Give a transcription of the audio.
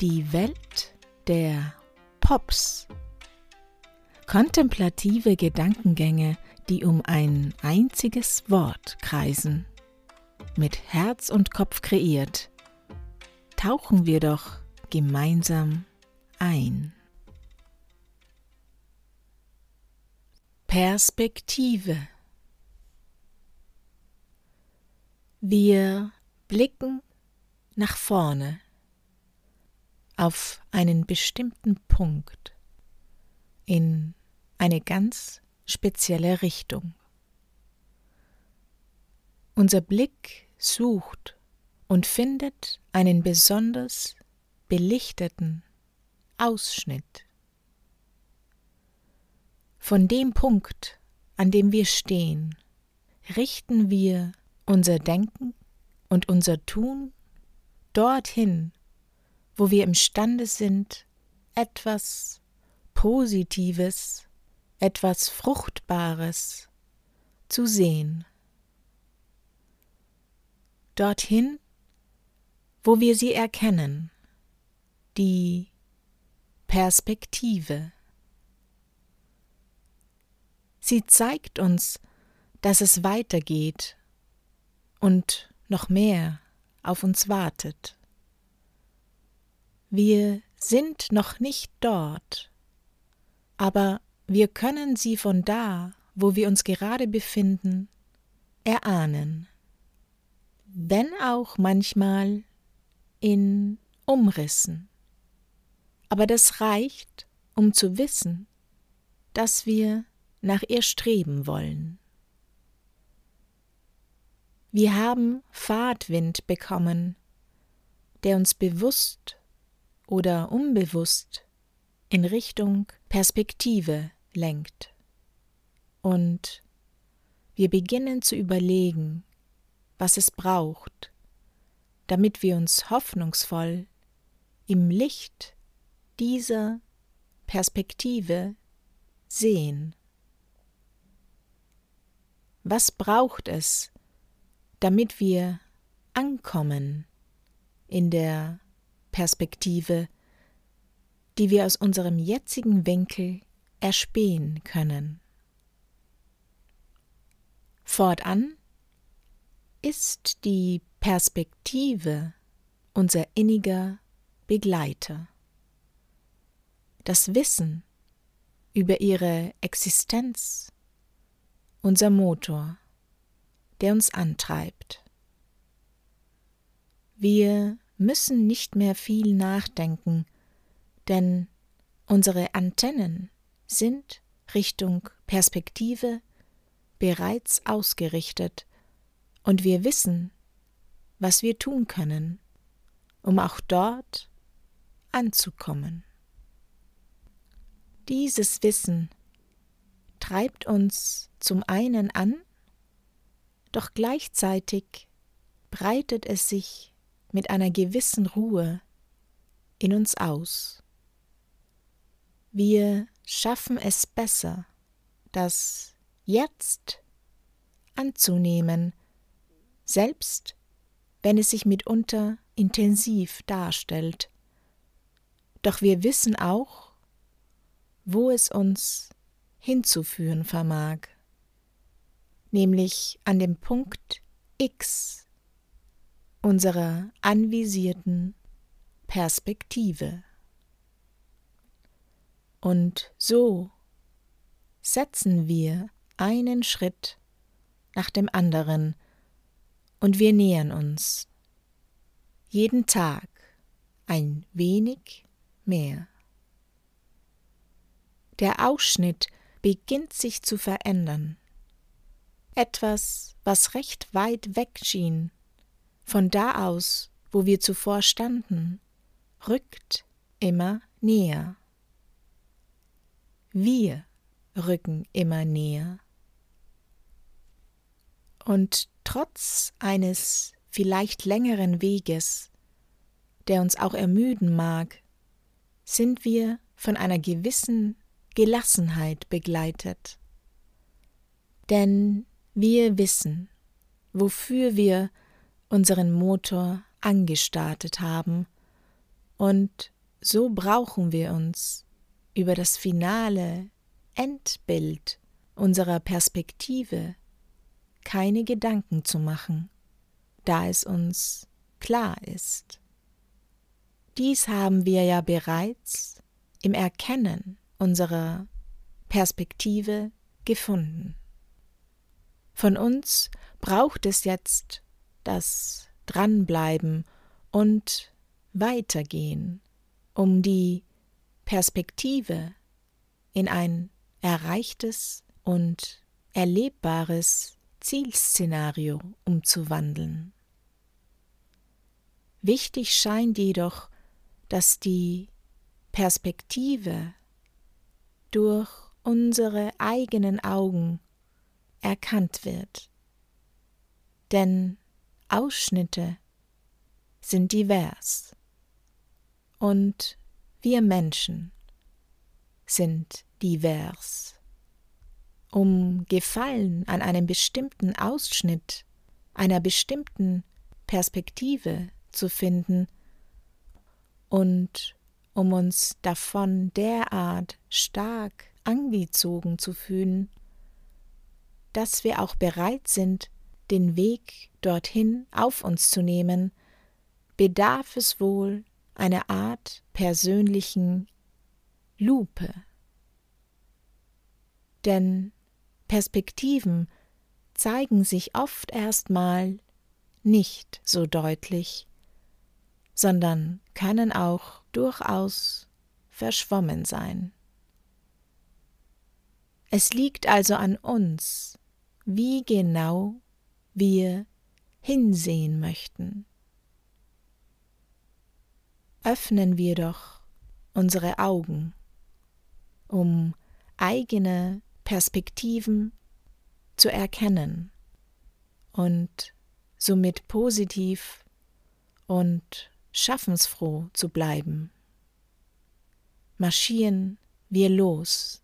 Die Welt der Pops. Kontemplative Gedankengänge, die um ein einziges Wort kreisen. Mit Herz und Kopf kreiert, tauchen wir doch gemeinsam ein. Perspektive Wir blicken nach vorne auf einen bestimmten Punkt in eine ganz spezielle Richtung. Unser Blick sucht und findet einen besonders belichteten Ausschnitt. Von dem Punkt, an dem wir stehen, richten wir unser Denken und unser Tun dorthin, wo wir imstande sind, etwas Positives, etwas Fruchtbares zu sehen. Dorthin, wo wir sie erkennen, die Perspektive. Sie zeigt uns, dass es weitergeht und noch mehr auf uns wartet. Wir sind noch nicht dort, aber wir können sie von da, wo wir uns gerade befinden, erahnen, wenn auch manchmal in Umrissen. Aber das reicht, um zu wissen, dass wir nach ihr streben wollen. Wir haben Fahrtwind bekommen, der uns bewusst oder unbewusst in Richtung Perspektive lenkt. Und wir beginnen zu überlegen, was es braucht, damit wir uns hoffnungsvoll im Licht dieser Perspektive sehen. Was braucht es, damit wir ankommen in der Perspektive, die wir aus unserem jetzigen Winkel erspähen können. Fortan ist die Perspektive unser inniger Begleiter. Das Wissen über ihre Existenz unser Motor der uns antreibt. Wir müssen nicht mehr viel nachdenken, denn unsere Antennen sind Richtung Perspektive bereits ausgerichtet und wir wissen, was wir tun können, um auch dort anzukommen. Dieses Wissen treibt uns zum einen an, doch gleichzeitig breitet es sich mit einer gewissen Ruhe in uns aus. Wir schaffen es besser, das Jetzt anzunehmen, selbst wenn es sich mitunter intensiv darstellt. Doch wir wissen auch, wo es uns hinzuführen vermag nämlich an dem Punkt X unserer anvisierten Perspektive. Und so setzen wir einen Schritt nach dem anderen und wir nähern uns jeden Tag ein wenig mehr. Der Ausschnitt beginnt sich zu verändern etwas, was recht weit weg schien, von da aus, wo wir zuvor standen, rückt immer näher. Wir rücken immer näher. Und trotz eines vielleicht längeren Weges, der uns auch ermüden mag, sind wir von einer gewissen Gelassenheit begleitet. Denn wir wissen, wofür wir unseren Motor angestartet haben, Und so brauchen wir uns über das finale Endbild unserer Perspektive keine Gedanken zu machen, da es uns klar ist. Dies haben wir ja bereits im Erkennen unserer Perspektive gefunden. Von uns braucht es jetzt das Dranbleiben und Weitergehen, um die Perspektive in ein erreichtes und erlebbares Zielszenario umzuwandeln. Wichtig scheint jedoch, dass die Perspektive durch unsere eigenen Augen erkannt wird. Denn Ausschnitte sind divers und wir Menschen sind divers. Um Gefallen an einem bestimmten Ausschnitt, einer bestimmten Perspektive zu finden und um uns davon derart stark angezogen zu fühlen, dass wir auch bereit sind, den Weg dorthin auf uns zu nehmen, bedarf es wohl einer Art persönlichen Lupe. Denn Perspektiven zeigen sich oft erstmal nicht so deutlich, sondern können auch durchaus verschwommen sein. Es liegt also an uns, wie genau wir hinsehen möchten. Öffnen wir doch unsere Augen, um eigene Perspektiven zu erkennen und somit positiv und schaffensfroh zu bleiben. Marschieren wir los